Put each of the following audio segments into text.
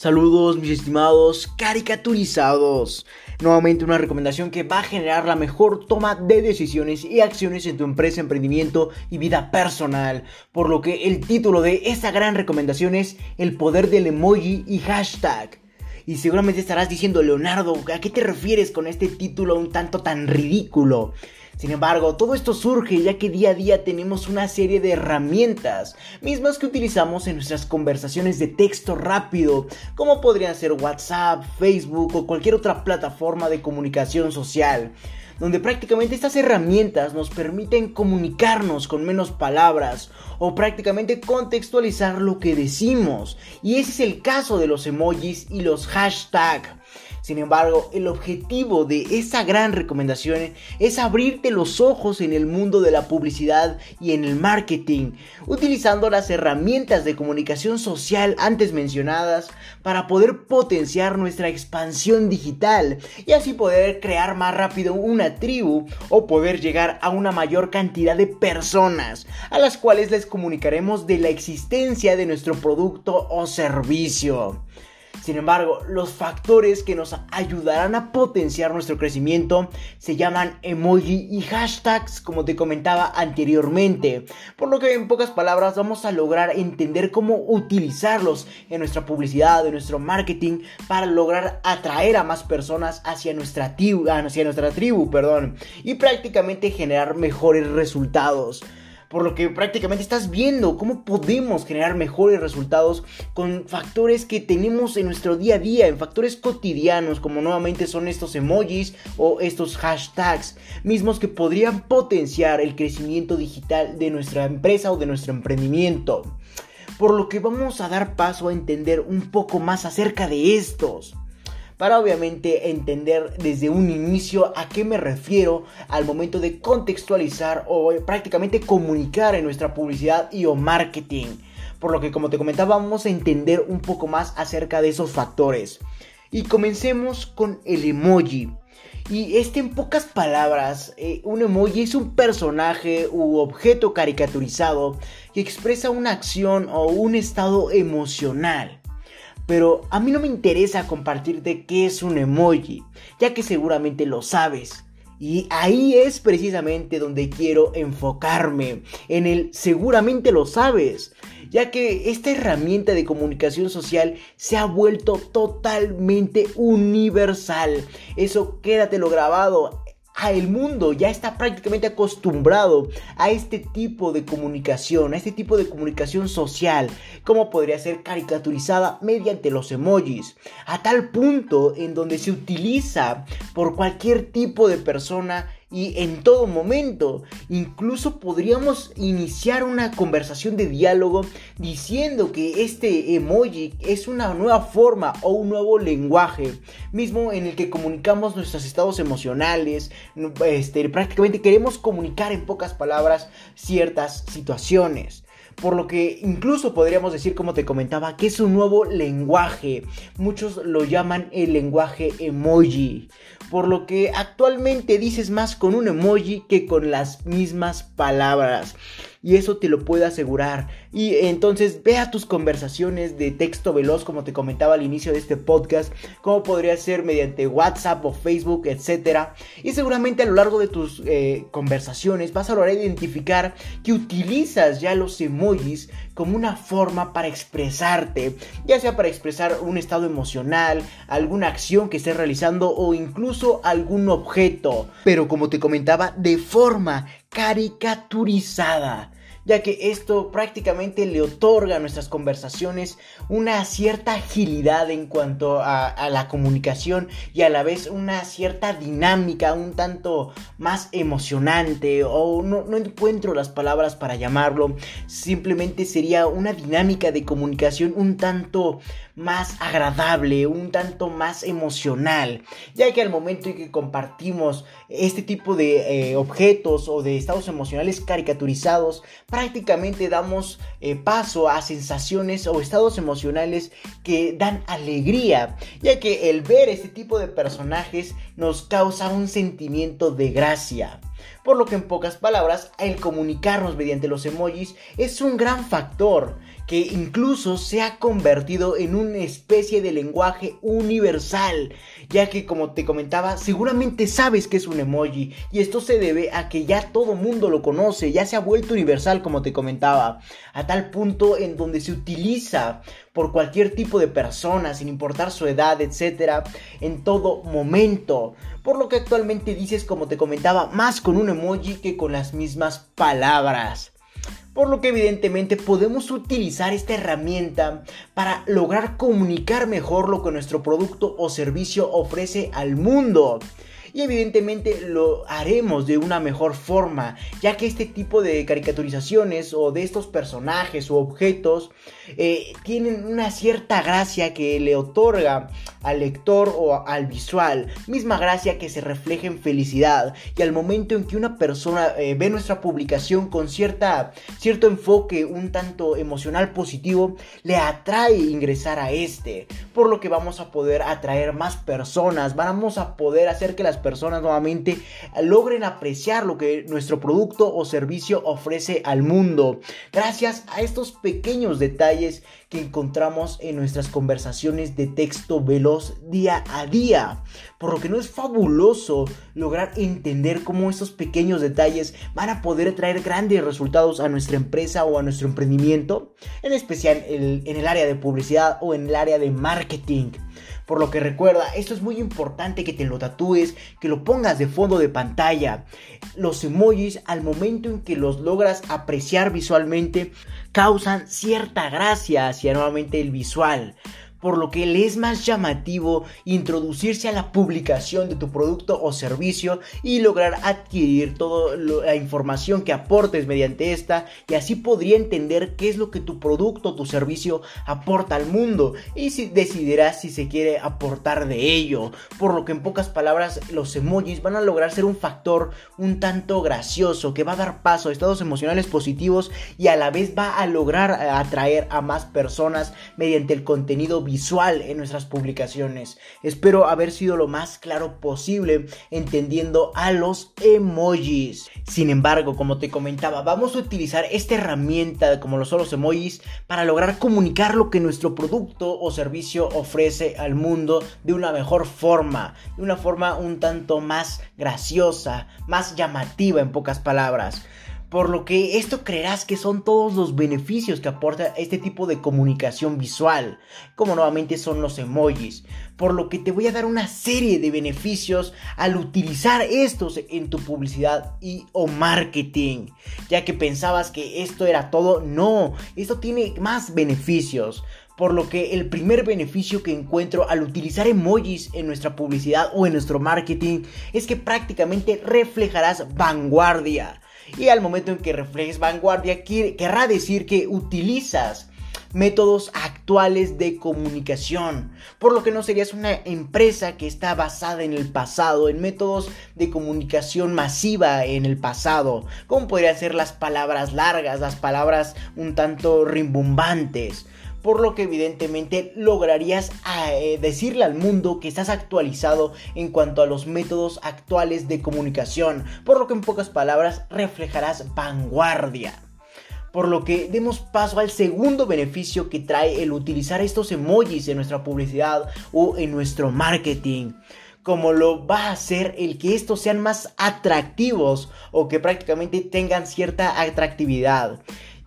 Saludos mis estimados caricaturizados. Nuevamente una recomendación que va a generar la mejor toma de decisiones y acciones en tu empresa, emprendimiento y vida personal. Por lo que el título de esta gran recomendación es El poder del emoji y hashtag. Y seguramente estarás diciendo, Leonardo, ¿a qué te refieres con este título un tanto tan ridículo? Sin embargo, todo esto surge ya que día a día tenemos una serie de herramientas, mismas que utilizamos en nuestras conversaciones de texto rápido, como podrían ser WhatsApp, Facebook o cualquier otra plataforma de comunicación social donde prácticamente estas herramientas nos permiten comunicarnos con menos palabras o prácticamente contextualizar lo que decimos. Y ese es el caso de los emojis y los hashtags. Sin embargo, el objetivo de esa gran recomendación es abrirte los ojos en el mundo de la publicidad y en el marketing, utilizando las herramientas de comunicación social antes mencionadas para poder potenciar nuestra expansión digital y así poder crear más rápido una tribu o poder llegar a una mayor cantidad de personas a las cuales les comunicaremos de la existencia de nuestro producto o servicio. Sin embargo, los factores que nos ayudarán a potenciar nuestro crecimiento se llaman emoji y hashtags, como te comentaba anteriormente. Por lo que en pocas palabras vamos a lograr entender cómo utilizarlos en nuestra publicidad, en nuestro marketing, para lograr atraer a más personas hacia nuestra tribu, hacia nuestra tribu, perdón, y prácticamente generar mejores resultados por lo que prácticamente estás viendo cómo podemos generar mejores resultados con factores que tenemos en nuestro día a día, en factores cotidianos, como nuevamente son estos emojis o estos hashtags, mismos que podrían potenciar el crecimiento digital de nuestra empresa o de nuestro emprendimiento. Por lo que vamos a dar paso a entender un poco más acerca de estos para obviamente entender desde un inicio a qué me refiero al momento de contextualizar o prácticamente comunicar en nuestra publicidad y o marketing. Por lo que como te comentaba vamos a entender un poco más acerca de esos factores. Y comencemos con el emoji. Y este en pocas palabras, eh, un emoji es un personaje u objeto caricaturizado que expresa una acción o un estado emocional. Pero a mí no me interesa compartirte qué es un emoji, ya que seguramente lo sabes. Y ahí es precisamente donde quiero enfocarme, en el seguramente lo sabes, ya que esta herramienta de comunicación social se ha vuelto totalmente universal. Eso quédatelo grabado, el mundo ya está prácticamente acostumbrado a este tipo de comunicación, a este tipo de comunicación social, como podría ser caricaturizada mediante los emojis, a tal punto en donde se utiliza por cualquier tipo de persona y en todo momento. Incluso podríamos iniciar una conversación de diálogo diciendo que este emoji es una nueva forma o un nuevo lenguaje, mismo en el que comunicamos nuestros estados emocionales, este, prácticamente queremos comunicar en pocas palabras ciertas situaciones. Por lo que incluso podríamos decir, como te comentaba, que es un nuevo lenguaje. Muchos lo llaman el lenguaje emoji. Por lo que actualmente dices más con un emoji que con las mismas palabras y eso te lo puedo asegurar. Y entonces vea tus conversaciones de texto veloz como te comentaba al inicio de este podcast, como podría ser mediante WhatsApp o Facebook, etc. Y seguramente a lo largo de tus eh, conversaciones vas a lograr identificar que utilizas ya los emojis como una forma para expresarte, ya sea para expresar un estado emocional, alguna acción que estés realizando o incluso algún objeto, pero como te comentaba, de forma caricaturizada ya que esto prácticamente le otorga a nuestras conversaciones una cierta agilidad en cuanto a, la comunicación y a la vez una cierta dinámica un tanto más emocionante o no, encuentro las palabras para llamarlo, simplemente sería una dinámica de comunicación un tanto más agradable, un tanto más emocional, ya que al momento en que compartimos este tipo de eh, objetos o de estados emocionales caricaturizados, prácticamente damos eh, paso a sensaciones o estados emocionales que dan alegría, ya que el ver este tipo de personajes nos causa un sentimiento de gracia. Por lo que en pocas palabras, el comunicarnos mediante los emojis es un gran factor que incluso se ha convertido en una especie de lenguaje universal, ya que como te comentaba, seguramente sabes que es un emoji y esto se debe a que ya todo mundo lo conoce, ya se ha vuelto universal como te comentaba, a tal punto en donde se utiliza por cualquier tipo de persona, sin importar su edad, etcétera, en todo momento. Por lo que actualmente dices, como te comentaba, más con un emoji que con las mismas palabras por lo que evidentemente podemos utilizar esta herramienta para lograr comunicar mejor lo que nuestro producto o servicio ofrece al mundo y evidentemente lo haremos de una mejor forma, ya que este tipo de caricaturizaciones o de estos personajes o objetos eh, tienen una cierta gracia que le otorga al lector o al visual, misma gracia que se refleja en felicidad. Y al momento en que una persona eh, ve nuestra publicación con cierta, cierto enfoque un tanto emocional positivo, le atrae ingresar a este, por lo que vamos a poder atraer más personas, vamos a poder hacer que las personas nuevamente logren apreciar lo que nuestro producto o servicio ofrece al mundo. Gracias a estos pequeños detalles que encontramos en nuestras conversaciones de texto veloz día a día. Por lo que no es fabuloso lograr entender cómo estos pequeños detalles van a poder traer grandes resultados a nuestra empresa o a nuestro emprendimiento, en especial en el área de publicidad o en el área de marketing. Por lo que recuerda, esto es muy importante que te lo tatúes, que lo pongas de fondo de pantalla. Los emojis, al momento en que los logras apreciar visualmente, causan cierta gracia hacia nuevamente el visual por lo que le es más llamativo introducirse a la publicación de tu producto o servicio y lograr adquirir toda la información que aportes mediante esta y así podría entender qué es lo que tu producto o tu servicio aporta al mundo y si decidirá si se quiere aportar de ello, por lo que en pocas palabras los emojis van a lograr ser un factor un tanto gracioso que va a dar paso a estados emocionales positivos y a la vez va a lograr atraer a más personas mediante el contenido visual en nuestras publicaciones. Espero haber sido lo más claro posible entendiendo a los emojis. Sin embargo, como te comentaba, vamos a utilizar esta herramienta como lo son los emojis para lograr comunicar lo que nuestro producto o servicio ofrece al mundo de una mejor forma, de una forma un tanto más graciosa, más llamativa en pocas palabras por lo que esto creerás que son todos los beneficios que aporta este tipo de comunicación visual, como nuevamente son los emojis, por lo que te voy a dar una serie de beneficios al utilizar estos en tu publicidad y o marketing, ya que pensabas que esto era todo, no, esto tiene más beneficios. Por lo que el primer beneficio que encuentro al utilizar emojis en nuestra publicidad o en nuestro marketing es que prácticamente reflejarás vanguardia y al momento en que reflejes vanguardia, querrá decir que utilizas métodos actuales de comunicación, por lo que no serías una empresa que está basada en el pasado, en métodos de comunicación masiva en el pasado, como podrían ser las palabras largas, las palabras un tanto rimbombantes por lo que evidentemente lograrías eh, decirle al mundo que estás actualizado en cuanto a los métodos actuales de comunicación, por lo que en pocas palabras reflejarás vanguardia. Por lo que demos paso al segundo beneficio que trae el utilizar estos emojis en nuestra publicidad o en nuestro marketing como lo va a hacer el que estos sean más atractivos o que prácticamente tengan cierta atractividad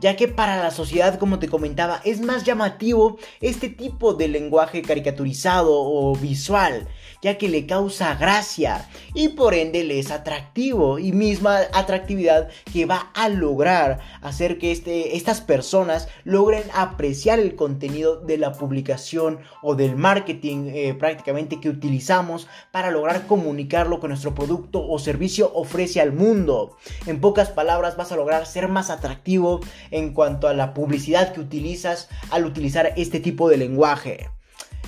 ya que para la sociedad, como te comentaba, es más llamativo este tipo de lenguaje caricaturizado o visual, ya que le causa gracia y por ende le es atractivo y misma atractividad que va a lograr hacer que este, estas personas logren apreciar el contenido de la publicación o del marketing eh, prácticamente que utilizamos para lograr comunicarlo con nuestro producto o servicio ofrece al mundo. En pocas palabras vas a lograr ser más atractivo en cuanto a la publicidad que utilizas al utilizar este tipo de lenguaje.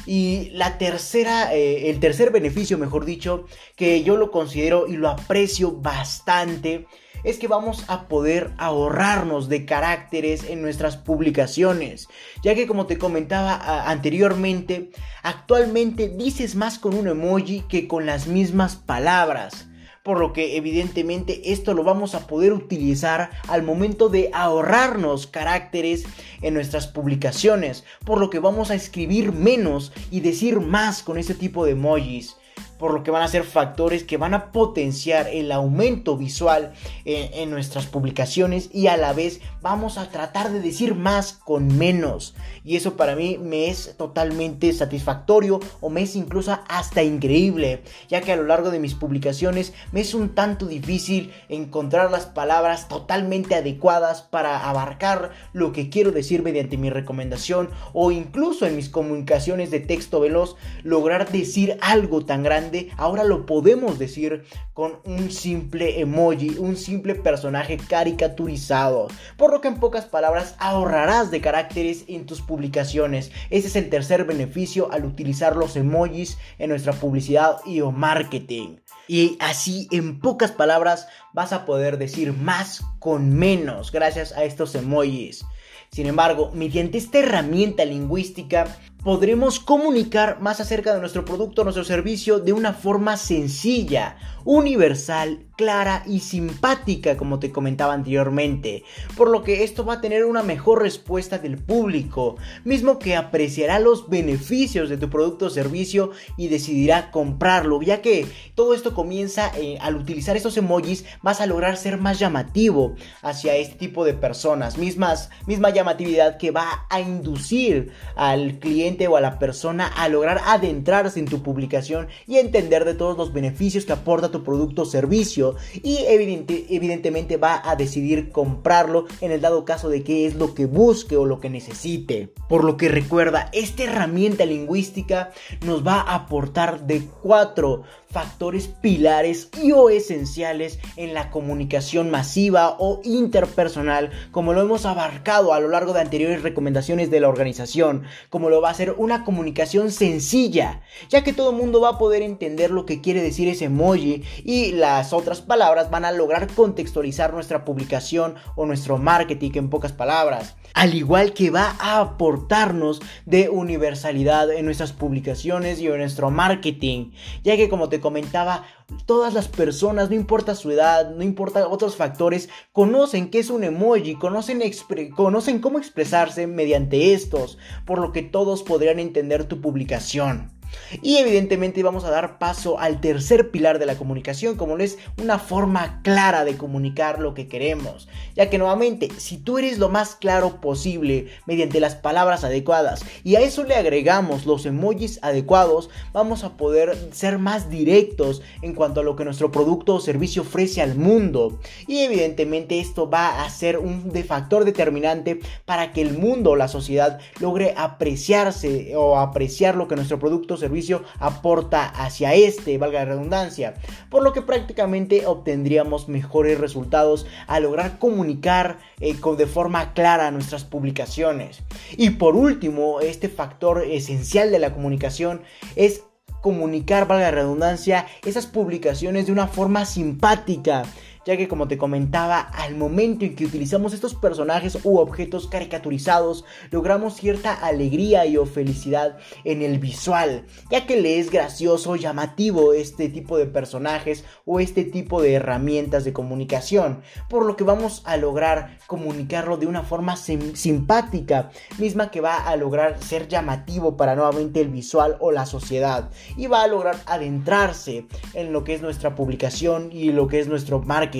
Y la tercera, eh, el tercer beneficio, mejor dicho, que yo lo considero y lo aprecio bastante, es que vamos a poder ahorrarnos de caracteres en nuestras publicaciones, ya que como te comentaba anteriormente, actualmente dices más con un emoji que con las mismas palabras por lo que evidentemente esto lo vamos a poder utilizar al momento de ahorrarnos caracteres en nuestras publicaciones, por lo que vamos a escribir menos y decir más con este tipo de emojis por lo que van a ser factores que van a potenciar el aumento visual en, nuestras publicaciones y a la vez vamos a tratar de decir más con menos. Y eso para mí me es totalmente satisfactorio o me es incluso hasta increíble, ya que a lo largo de mis publicaciones me es un tanto difícil encontrar las palabras totalmente adecuadas para abarcar lo que quiero decir mediante mi recomendación o incluso en mis comunicaciones de texto veloz lograr decir algo tan grande ahora lo podemos decir con un simple emoji, un simple personaje caricaturizado. Por lo que en pocas palabras ahorrarás de caracteres en tus publicaciones. Ese es el tercer beneficio al utilizar los emojis en nuestra publicidad y o marketing. Y así en pocas palabras vas a poder decir más con menos gracias a estos emojis. Sin embargo, mediante esta herramienta lingüística podremos comunicar más acerca de nuestro producto, nuestro servicio de una forma sencilla, universal, clara y simpática, como te comentaba anteriormente, por lo que esto va a tener una mejor respuesta del público, mismo que apreciará los beneficios de tu producto o servicio y decidirá comprarlo, ya que todo esto comienza eh, al utilizar estos emojis vas a lograr ser más llamativo hacia este tipo de personas, mismas, misma llamatividad que va a inducir al cliente o a la persona a lograr adentrarse en tu publicación y entender de todos los beneficios que aporta tu producto o servicio y evidentemente va a decidir comprarlo en el dado caso de que es lo que busque o lo que necesite. Por lo que recuerda, esta herramienta lingüística nos va a aportar de cuatro factores pilares y o esenciales en la comunicación masiva o interpersonal, como lo hemos abarcado a lo largo de anteriores recomendaciones de la organización, como lo va a ser una comunicación sencilla, ya que todo el mundo va a poder entender lo que quiere decir ese emoji y las otras palabras van a lograr contextualizar nuestra publicación o nuestro marketing en pocas palabras al igual que va a aportarnos de universalidad en nuestras publicaciones y en nuestro marketing, ya que como te comentaba, todas las personas, no importa su edad, no importa otros factores, conocen qué es un emoji, conocen, conocen cómo expresarse mediante estos, por lo que todos podrían entender tu publicación. Y evidentemente vamos a dar paso al tercer pilar de la comunicación, como lo es una forma clara de comunicar lo que queremos. Ya que nuevamente, si tú eres lo más claro posible mediante las palabras adecuadas y a eso le agregamos los emojis adecuados, vamos a poder ser más directos en cuanto a lo que nuestro producto o servicio ofrece al mundo. Y evidentemente esto va a ser un factor determinante para que el mundo o la sociedad logre apreciarse o apreciar lo que nuestro producto servicio aporta hacia este, valga la redundancia, por lo que prácticamente obtendríamos mejores resultados a lograr comunicar eh, de forma clara nuestras publicaciones. Y por último, este factor esencial de la comunicación es comunicar, valga la redundancia, esas publicaciones de una forma simpática ya que como te comentaba, al momento en que utilizamos estos personajes u objetos caricaturizados, logramos cierta alegría y o felicidad en el visual, ya que le es gracioso, llamativo este tipo de personajes o este tipo de herramientas de comunicación, por lo que vamos a lograr comunicarlo de una forma simpática, misma que va a lograr ser llamativo para nuevamente el visual o la sociedad, y va a lograr adentrarse en lo que es nuestra publicación y lo que es nuestro marketing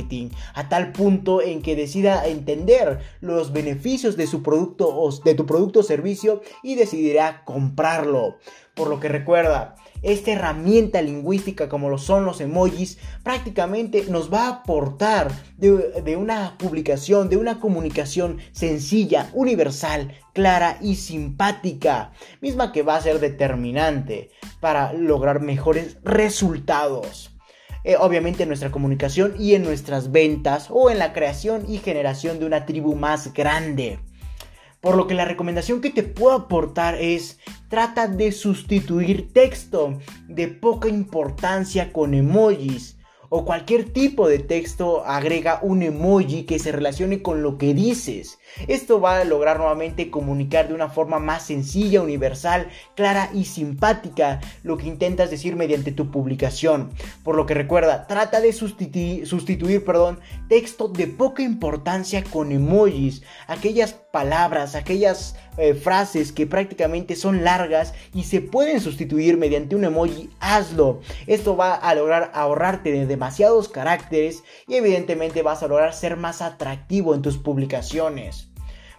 a tal punto en que decida entender los beneficios de su producto o de tu producto o servicio y decidirá comprarlo. Por lo que recuerda, esta herramienta lingüística como lo son los emojis prácticamente nos va a aportar de, una publicación, de una comunicación sencilla, universal, clara y simpática, misma que va a ser determinante para lograr mejores resultados. Eh, obviamente en nuestra comunicación y en nuestras ventas o en la creación y generación de una tribu más grande. Por lo que la recomendación que te puedo aportar es trata de sustituir texto de poca importancia con emojis o cualquier tipo de texto agrega un emoji que se relacione con lo que dices. Esto va a lograr nuevamente comunicar de una forma más sencilla, universal, clara y simpática lo que intentas decir mediante tu publicación. Por lo que recuerda, trata de sustituir, sustituir perdón, texto de poca importancia con emojis, aquellas palabras, aquellas eh, frases que prácticamente son largas y se pueden sustituir mediante un emoji, hazlo. Esto va a lograr ahorrarte de demasiados caracteres y evidentemente vas a lograr ser más atractivo en tus publicaciones.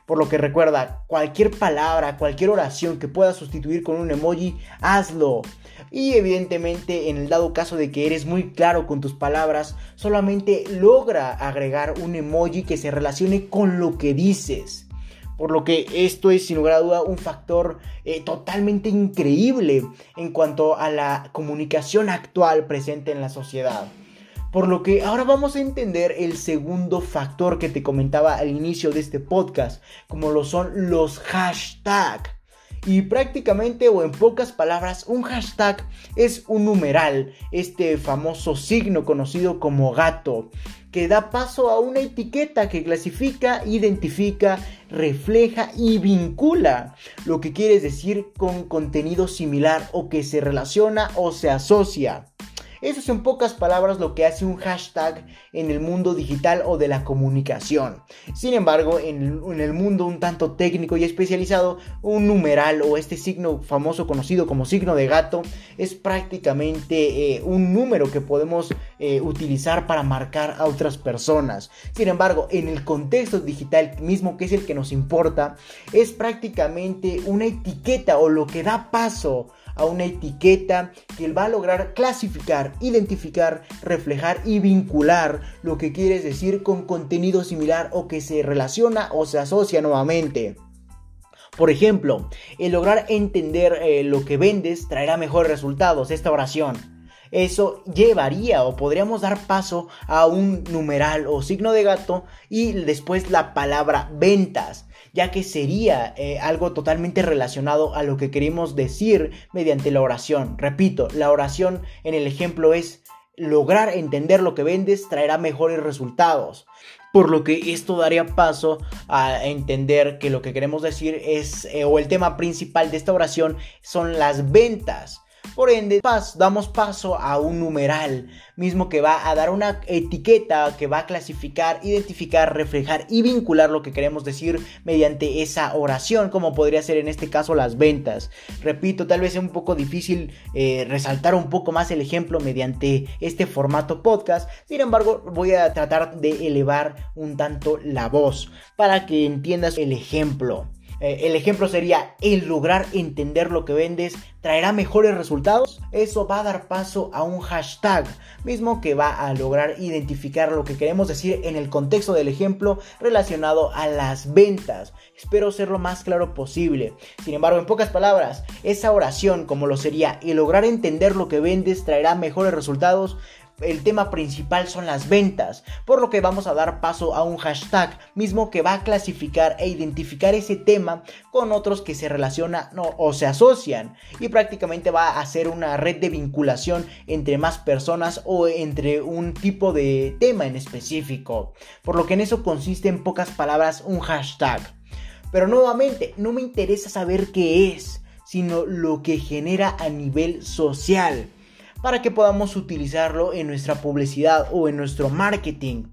Por lo que recuerda, cualquier palabra, cualquier oración que puedas sustituir con un emoji, hazlo. Y evidentemente en el dado caso de que eres muy claro con tus palabras, solamente logra agregar un emoji que se relacione con lo que dices. Por lo que esto es sin lugar a duda un factor eh, totalmente increíble en cuanto a la comunicación actual presente en la sociedad. Por lo que ahora vamos a entender el segundo factor que te comentaba al inicio de este podcast, como lo son los hashtags. Y prácticamente o en pocas palabras, un hashtag es un numeral, este famoso signo conocido como gato, que da paso a una etiqueta que clasifica, identifica, refleja y vincula lo que quieres decir con contenido similar o que se relaciona o se asocia. Eso es en pocas palabras lo que hace un hashtag en el mundo digital o de la comunicación. Sin embargo, en, el mundo un tanto técnico y especializado, un numeral o este signo famoso conocido como signo de gato es prácticamente eh, un número que podemos eh, utilizar para marcar a otras personas. Sin embargo, en el contexto digital mismo, que es el que nos importa, es prácticamente una etiqueta o lo que da paso a una etiqueta que va a lograr clasificar, identificar, reflejar y vincular lo que quieres decir con contenido similar o que se relaciona o se asocia nuevamente. Por ejemplo, el lograr entender eh, lo que vendes traerá mejores resultados. Esta oración. Eso llevaría o podríamos dar paso a un numeral o signo de gato y después la palabra ventas ya que sería eh, algo totalmente relacionado a lo que queremos decir mediante la oración. Repito, la oración en el ejemplo es lograr entender lo que vendes traerá mejores resultados. Por lo que esto daría paso a entender que lo que queremos decir es, eh, o el tema principal de esta oración son las ventas. Por ende, damos paso a un numeral, mismo que va a dar una etiqueta que va a clasificar, identificar, reflejar y vincular lo que queremos decir mediante esa oración, como podría ser en este caso las ventas. Repito, tal vez es un poco difícil eh, resaltar un poco más el ejemplo mediante este formato podcast, sin embargo voy a tratar de elevar un tanto la voz para que entiendas el ejemplo. Eh, el ejemplo sería el lograr entender lo que vendes traerá mejores resultados. Eso va a dar paso a un hashtag mismo que va a lograr identificar lo que queremos decir en el contexto del ejemplo relacionado a las ventas. Espero ser lo más claro posible. Sin embargo, en pocas palabras, esa oración como lo sería el lograr entender lo que vendes traerá mejores resultados el tema principal son las ventas, por lo que vamos a dar paso a un hashtag mismo que va a clasificar e identificar ese tema con otros que se relacionan o se asocian y prácticamente va a hacer una red de vinculación entre más personas o entre un tipo de tema en específico, por lo que en eso consiste en pocas palabras un hashtag. Pero nuevamente, no me interesa saber qué es, sino lo que genera a nivel social para que podamos utilizarlo en nuestra publicidad o en nuestro marketing.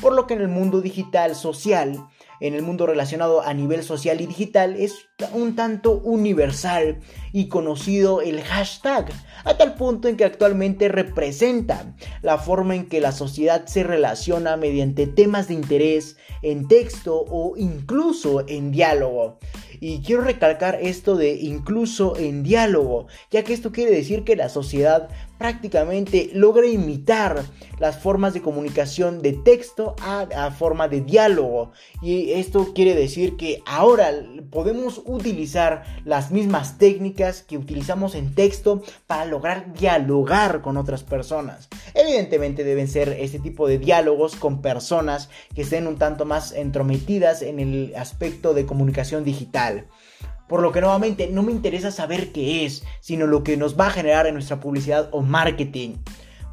Por lo que en el mundo digital social, en el mundo relacionado a nivel social y digital, es un tanto universal y conocido el hashtag, a tal punto en que actualmente representa la forma en que la sociedad se relaciona mediante temas de interés en texto o incluso en diálogo. Y quiero recalcar esto de incluso en diálogo, ya que esto quiere decir que la sociedad prácticamente logra imitar las formas de comunicación de texto a, forma de diálogo. Y esto quiere decir que ahora podemos utilizar las mismas técnicas que utilizamos en texto para lograr dialogar con otras personas. Evidentemente deben ser este tipo de diálogos con personas que estén un tanto más entrometidas en el aspecto de comunicación digital. Por lo que nuevamente no me interesa saber qué es, sino lo que nos va a generar en nuestra publicidad o marketing.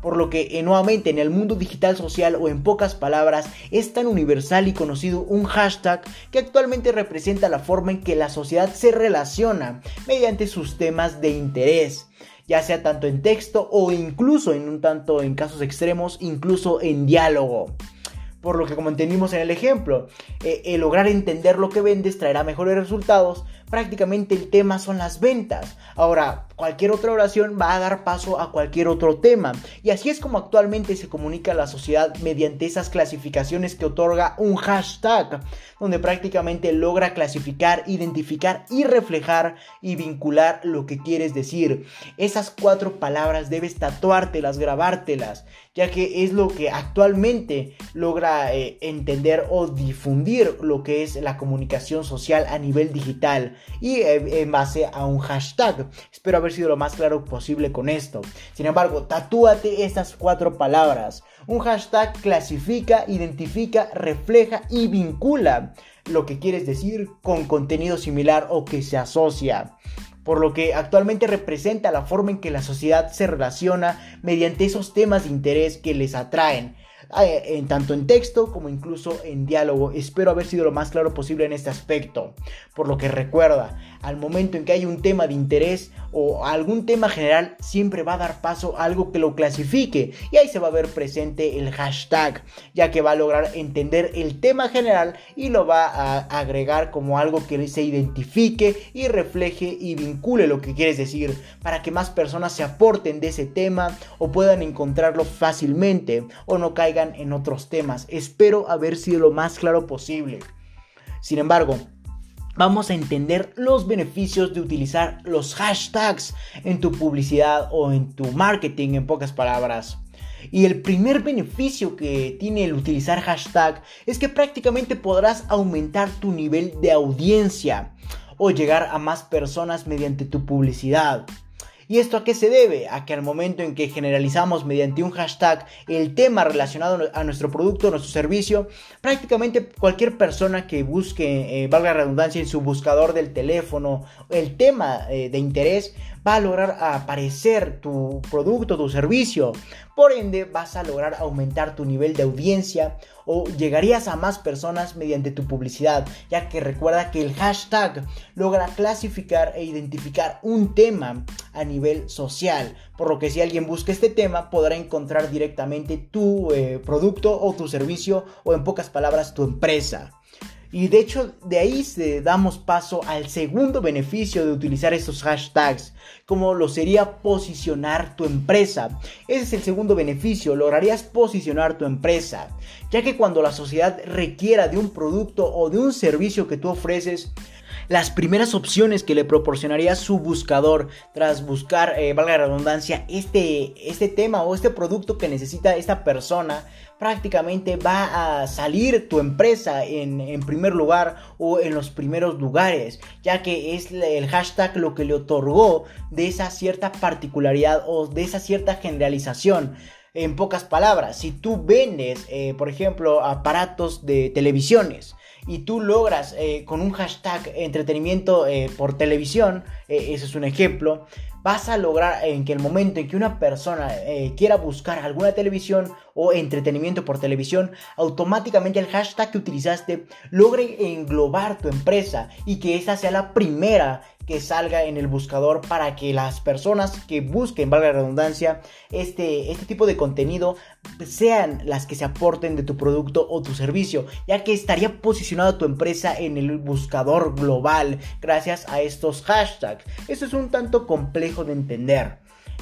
por lo que eh, nuevamente en el mundo digital social o en pocas palabras es tan universal y conocido un hashtag que actualmente representa la forma en que la sociedad se relaciona mediante sus temas de interés ya sea tanto en texto o incluso en un tanto en casos extremos, incluso en diálogo. Por lo que como entendimos en el ejemplo, eh, el lograr entender lo que vendes traerá mejores resultados, prácticamente el tema son las ventas. Ahora, cualquier otra oración va a dar paso a cualquier otro tema. Y así es como actualmente se comunica la sociedad mediante esas clasificaciones que otorga un hashtag, donde prácticamente logra clasificar, identificar y reflejar y vincular lo que quieres decir. Esas cuatro palabras debes tatuártelas, grabártelas, ya que es lo que actualmente logra eh, entender o difundir lo que es la comunicación social a nivel digital y eh, en base a un hashtag. Espero haber sido lo más claro posible con esto. Sin embargo, tatúate estas cuatro palabras. Un hashtag clasifica, identifica, refleja y vincula lo que quieres decir con contenido similar o que se asocia por lo que actualmente representa la forma en que la sociedad se relaciona mediante esos temas de interés que les atraen. Eh, en tanto en texto como incluso en diálogo. Espero haber sido lo más claro posible en este aspecto. Por lo que recuerda, al momento en que hay un tema de interés o algún tema general, siempre va a dar paso a algo que lo clasifique y ahí se va a ver presente el hashtag, ya que va a lograr entender el tema general y lo va a agregar como algo que se identifique y refleje y vincule lo que quieres decir para que más personas se aporten de ese tema o puedan encontrarlo fácilmente o no caigan en otros temas. Espero haber sido lo más claro posible. Sin embargo, vamos a entender los beneficios de utilizar los hashtags en tu publicidad o en tu marketing, en pocas palabras. Y el primer beneficio que tiene el utilizar hashtag es que prácticamente podrás aumentar tu nivel de audiencia o llegar a más personas mediante tu publicidad. ¿Y esto a qué se debe? A que al momento en que generalizamos mediante un hashtag el tema relacionado a nuestro producto, a nuestro servicio, prácticamente cualquier persona que busque, eh, valga redundancia, en su buscador del teléfono, el tema eh, de interés, va a lograr aparecer tu producto, tu servicio. Por ende, vas a lograr aumentar tu nivel de audiencia o llegarías a más personas mediante tu publicidad, ya que recuerda que el hashtag logra clasificar e identificar un tema a nivel social, por lo que si alguien busca este tema podrá encontrar directamente tu eh, producto o tu servicio o en pocas palabras tu empresa. Y de hecho de ahí se damos paso al segundo beneficio de utilizar estos hashtags, como lo sería posicionar tu empresa. Ese es el segundo beneficio, lograrías posicionar tu empresa, ya que cuando la sociedad requiera de un producto o de un servicio que tú ofreces, las primeras opciones que le proporcionaría su buscador tras buscar, eh, valga la redundancia, este, este tema o este producto que necesita esta persona, prácticamente va a salir tu empresa en, en, primer lugar o en los primeros lugares, ya que es el hashtag lo que le otorgó de esa cierta particularidad o de esa cierta generalización. En pocas palabras, si tú vendes, eh, por ejemplo, aparatos de televisiones, y tú logras eh, con un hashtag entretenimiento eh, por televisión, eh, ese es un ejemplo, vas a lograr en que el momento en que una persona quiera buscar alguna televisión o entretenimiento por televisión, automáticamente el hashtag que utilizaste logre englobar tu empresa y que esa sea la primera que salga en el buscador para que las personas que busquen, valga la redundancia, este, este tipo de contenido sean las que se aporten de tu producto o tu servicio, ya que estaría posicionada tu empresa en el buscador global gracias a estos hashtags. Eso es un tanto complejo de entender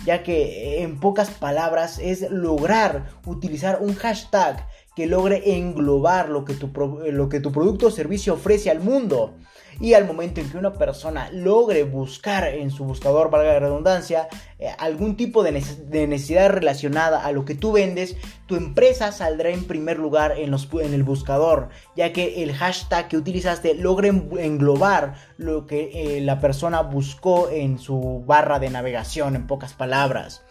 ya que en pocas palabras es lograr utilizar un hashtag que logre englobar lo que tu, lo que tu producto o servicio ofrece al mundo. Y al momento en que una persona logre buscar en su buscador, valga la redundancia, eh, algún tipo de, necesidad relacionada a lo que tú vendes, tu empresa saldrá en primer lugar en, los, en el buscador, ya que el hashtag que utilizaste logra englobar lo que eh, la persona buscó en su barra de navegación, en pocas palabras.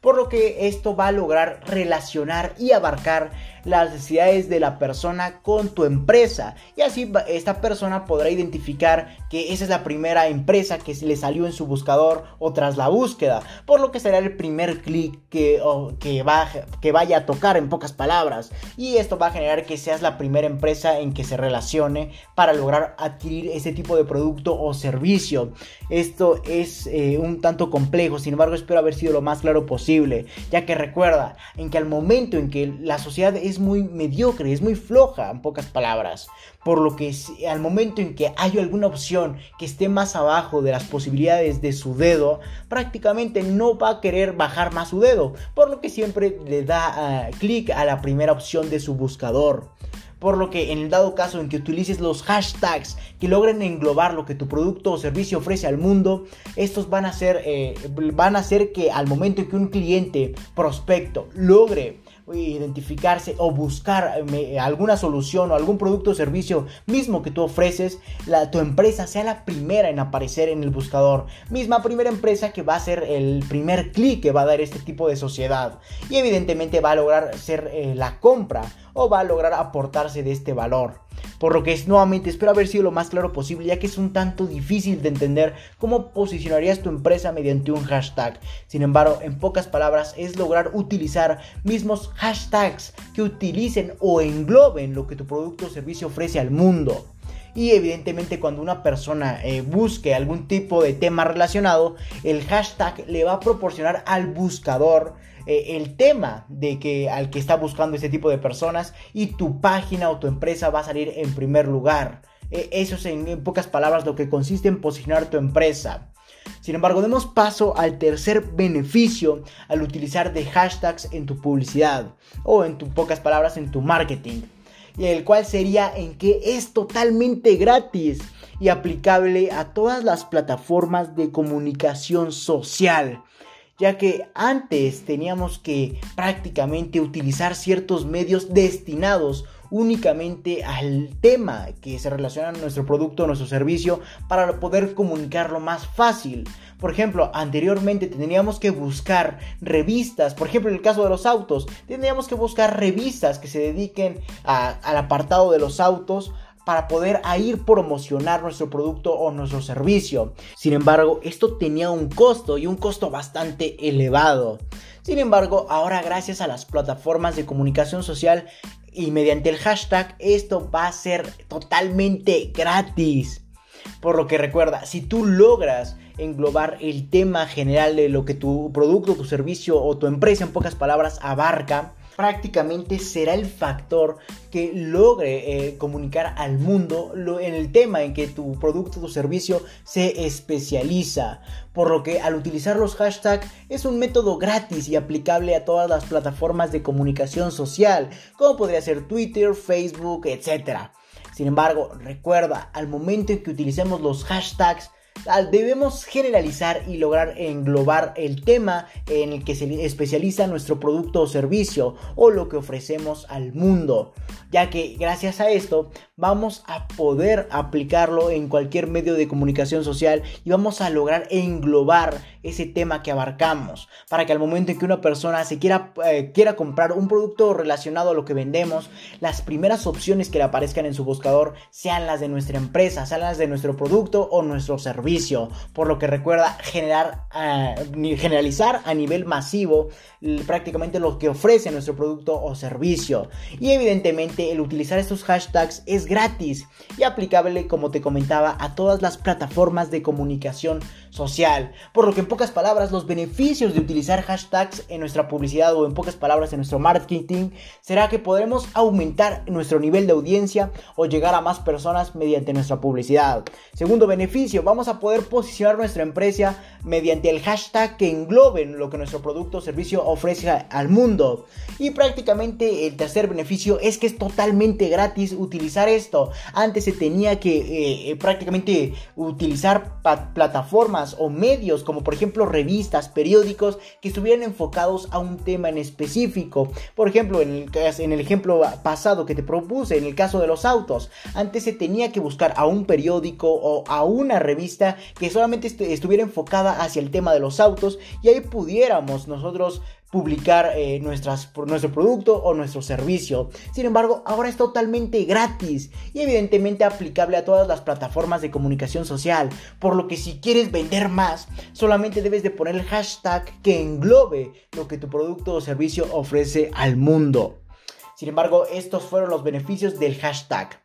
Por lo que esto va a lograr relacionar y abarcar las necesidades de la persona con tu empresa. Y así esta persona podrá identificar que esa es la primera empresa que le salió en su buscador o tras la búsqueda. Por lo que será el primer clic que, que, va, que vaya a tocar en pocas palabras. Y esto va a generar que seas la primera empresa en que se relacione para lograr adquirir ese tipo de producto o servicio. Esto es eh, un tanto complejo, sin embargo espero haber sido lo más claro posible, ya que recuerda en que al momento en que la sociedad es muy mediocre, es muy floja, en pocas palabras, por lo que al momento en que hay alguna opción que esté más abajo de las posibilidades de su dedo, prácticamente no va a querer bajar más su dedo, por lo que siempre le da ah, clic a la primera opción de su buscador. Por lo que en el dado caso en que utilices los hashtags que logren englobar lo que tu producto o servicio ofrece al mundo, estos van a ser, eh, van a hacer que al momento en que un cliente prospecto logre identificarse o buscar eh, alguna solución o algún producto o servicio mismo que tú ofreces, la, tu empresa sea la primera en aparecer en el buscador. Misma primera empresa que va a ser el primer clic que va a dar este tipo de sociedad. Y evidentemente va a lograr ser eh, la compra o va a lograr aportarse de este valor. Por lo que es nuevamente espero haber sido lo más claro posible ya que es un tanto difícil de entender cómo posicionarías tu empresa mediante un hashtag. Sin embargo, en pocas palabras es lograr utilizar mismos hashtags que utilicen o engloben lo que tu producto o servicio ofrece al mundo. Y evidentemente cuando una persona eh, busque algún tipo de tema relacionado, el hashtag le va a proporcionar al buscador eh, el tema de que al que está buscando este tipo de personas y tu página o tu empresa va a salir en primer lugar. Eh, eso es en, pocas palabras lo que consiste en posicionar tu empresa. Sin embargo, demos paso al tercer beneficio al utilizar de hashtags en tu publicidad o en tus pocas palabras en tu marketing. Y el cual sería en que es totalmente gratis y aplicable a todas las plataformas de comunicación social ya que antes teníamos que prácticamente utilizar ciertos medios destinados únicamente al tema que se relaciona a nuestro producto o nuestro servicio para poder comunicarlo más fácil. Por ejemplo, anteriormente teníamos que buscar revistas, por ejemplo en el caso de los autos, teníamos que buscar revistas que se dediquen al apartado de los autos para poder ir promocionar nuestro producto o nuestro servicio. Sin embargo, esto tenía un costo y un costo bastante elevado. Sin embargo, ahora gracias a las plataformas de comunicación social y mediante el hashtag, esto va a ser totalmente gratis. Por lo que recuerda, si tú logras englobar el tema general de lo que tu producto, tu servicio o tu empresa en pocas palabras abarca, prácticamente será el factor que logre eh, comunicar al mundo en el tema en que tu producto o servicio se especializa. Por lo que al utilizar los hashtags es un método gratis y aplicable a todas las plataformas de comunicación social, como podría ser Twitter, Facebook, etc. Sin embargo, recuerda, al momento en que utilicemos los hashtags, debemos generalizar y lograr englobar el tema en el que se especializa nuestro producto o servicio o lo que ofrecemos al mundo, ya que gracias a esto vamos a poder aplicarlo en cualquier medio de comunicación social y vamos a lograr englobar ese tema que abarcamos para que al momento en que una persona se quiera, eh, quiera comprar un producto relacionado a lo que vendemos, las primeras opciones que le aparezcan en su buscador sean las de nuestra empresa, sean las de nuestro producto o nuestro servicio, por lo que recuerda generar, uh, generalizar a nivel masivo prácticamente lo que ofrece nuestro producto o servicio y evidentemente el utilizar estos hashtags es gratis y aplicable, como te comentaba, a todas las plataformas de comunicación social. Por lo que pocas palabras, los beneficios de utilizar hashtags en nuestra publicidad o en pocas palabras en nuestro marketing será que podremos aumentar nuestro nivel de audiencia o llegar a más personas mediante nuestra publicidad. Segundo beneficio, vamos a poder posicionar nuestra empresa mediante el hashtag que engloben lo que nuestro producto o servicio ofrece al mundo. Y prácticamente el tercer beneficio es que es totalmente gratis utilizar esto. Antes se tenía que eh, eh, prácticamente utilizar plataformas o medios como por ejemplo revistas, periódicos que estuvieran enfocados a un tema en específico. Por ejemplo, en el, en el ejemplo pasado que te propuse, en el caso de los autos, antes se tenía que buscar a un periódico o a una revista que solamente estuviera enfocada hacia el tema de los autos y ahí pudiéramos nosotros publicar eh, nuestras, nuestro producto o nuestro servicio. Sin embargo, ahora es totalmente gratis y evidentemente aplicable a todas las plataformas de comunicación social. Por lo que si quieres vender más, solamente debes de poner el hashtag que englobe lo que tu producto o servicio ofrece al mundo. Sin embargo, estos fueron los beneficios del hashtag.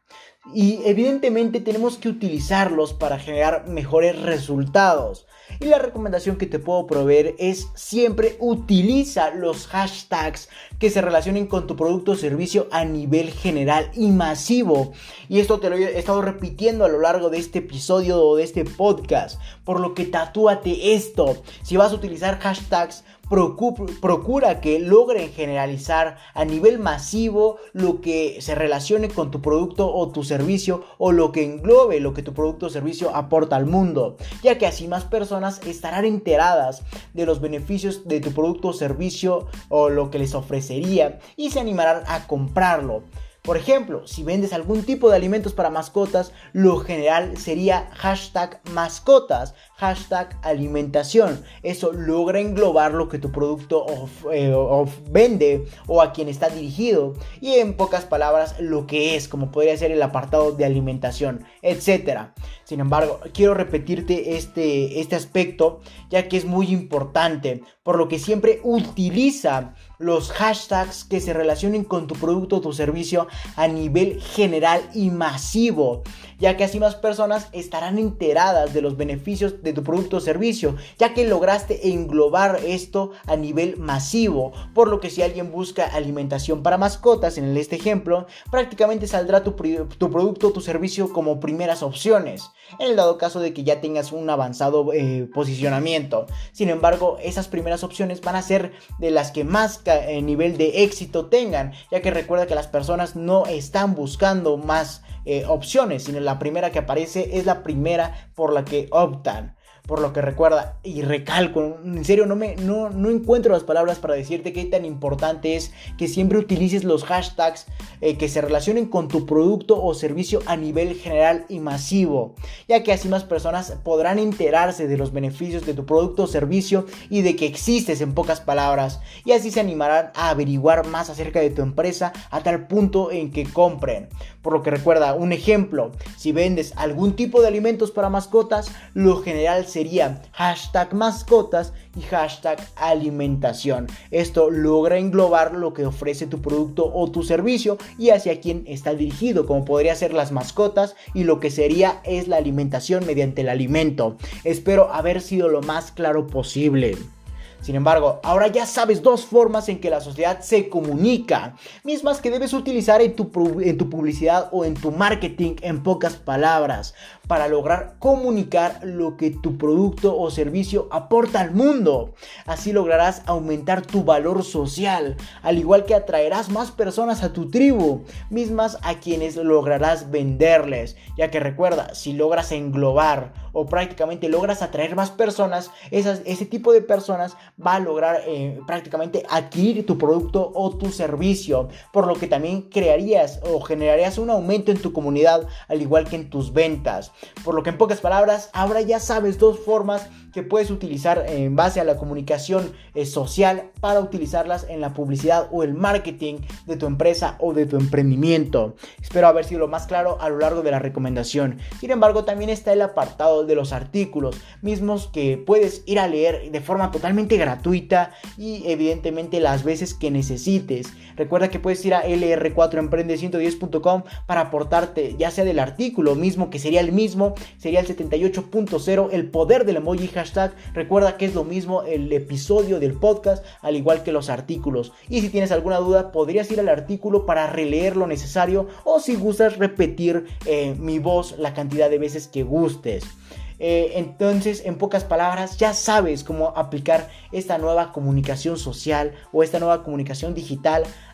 Y evidentemente tenemos que utilizarlos para generar mejores resultados. Y la recomendación que te puedo proveer es siempre utiliza los hashtags que se relacionen con tu producto o servicio a nivel general y masivo. Y esto te lo he estado repitiendo a lo largo de este episodio o de este podcast. Por lo que tatúate esto. Si vas a utilizar hashtags, procura que logren generalizar a nivel masivo lo que se relacione con tu producto o tu servicio o lo que englobe lo que tu producto o servicio aporta al mundo, ya que así más personas estarán enteradas de los beneficios de tu producto o servicio o lo que les ofrecería y se animarán a comprarlo. Por ejemplo, si vendes algún tipo de alimentos para mascotas, lo general sería hashtag mascotas, hashtag alimentación. Eso logra englobar lo que tu producto eh, vende o a quien está dirigido. Y en pocas palabras, lo que es, como podría ser el apartado de alimentación, etc. Sin embargo, quiero repetirte este, este aspecto ya que es muy importante, por lo que siempre utiliza los hashtags que se relacionen con tu producto o tu servicio a nivel general y masivo, ya que así más personas estarán enteradas de los beneficios de tu producto o servicio, ya que lograste englobar esto a nivel masivo, por lo que si alguien busca alimentación para mascotas, en este ejemplo, prácticamente saldrá tu, producto o tu servicio como primeras opciones, en el dado caso de que ya tengas un avanzado eh, posicionamiento. Sin embargo, esas primeras opciones van a ser de las que más eh, nivel de éxito tengan, ya que recuerda que las personas no están buscando más eh, opciones, sino primera que aparece es la primera por la que optan por lo que recuerda y recalco, en serio no me no, no encuentro las palabras para decirte qué tan importante es que siempre utilices los hashtags eh, que se relacionen con tu producto o servicio a nivel general y masivo, ya que así más personas podrán enterarse de los beneficios de tu producto o servicio y de que existes en pocas palabras, y así se animarán a averiguar más acerca de tu empresa a tal punto en que compren. Por lo que recuerda, un ejemplo, si vendes algún tipo de alimentos para mascotas, lo general sería hashtag mascotas y hashtag alimentación. Esto logra englobar lo que ofrece tu producto o tu servicio y hacia quién está dirigido, como podría ser las mascotas y lo que sería es la alimentación mediante el alimento. Espero haber sido lo más claro posible. Sin embargo, ahora ya sabes dos formas en que la sociedad se comunica, mismas que debes utilizar en tu, en tu publicidad o en tu marketing en pocas palabras, para lograr comunicar lo que tu producto o servicio aporta al mundo. Así lograrás aumentar tu valor social, al igual que atraerás más personas a tu tribu, mismas a quienes lograrás venderles, ya que recuerda, si logras englobar o prácticamente logras atraer más personas, ese tipo de personas va a lograr eh, prácticamente adquirir tu producto o tu servicio, por lo que también crearías o generarías un aumento en tu comunidad, al igual que en tus ventas. Por lo que en pocas palabras, ahora ya sabes dos formas que puedes utilizar en base a la comunicación eh, social para utilizarlas en la publicidad o el marketing de tu empresa o de tu emprendimiento. Espero haber sido lo más claro a lo largo de la recomendación. Sin embargo, también está el apartado de los artículos, mismos que puedes ir a leer de forma totalmente gratuita y evidentemente las veces que necesites. Recuerda que puedes ir a lr4emprende110.com para aportarte ya sea del artículo mismo que sería el mismo, sería el 78.0, el poder del emoji hashtag. Recuerda que es lo mismo el episodio del podcast, al igual que los artículos. Y si tienes alguna duda, podrías ir al artículo para releer lo necesario o si gustas repetir eh, mi voz la cantidad de veces que gustes. Eh, entonces, en pocas palabras, ya sabes cómo aplicar esta nueva comunicación social o esta nueva comunicación digital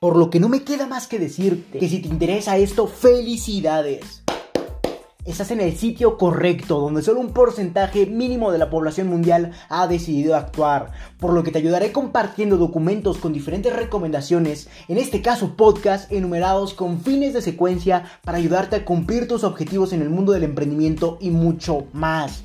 Por lo que no me queda más que decirte que si te interesa esto, felicidades estás en el sitio correcto, donde solo un porcentaje mínimo de la población mundial ha decidido actuar, por lo que te ayudaré compartiendo documentos con diferentes recomendaciones, en este caso podcast enumerados con fines de secuencia para ayudarte a cumplir tus objetivos en el mundo del emprendimiento y mucho más.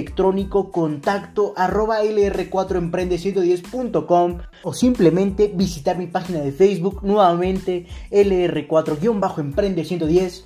electrónico contacto arroba lr4emprende110.com o simplemente visitar mi página de Facebook nuevamente lr4-emprende110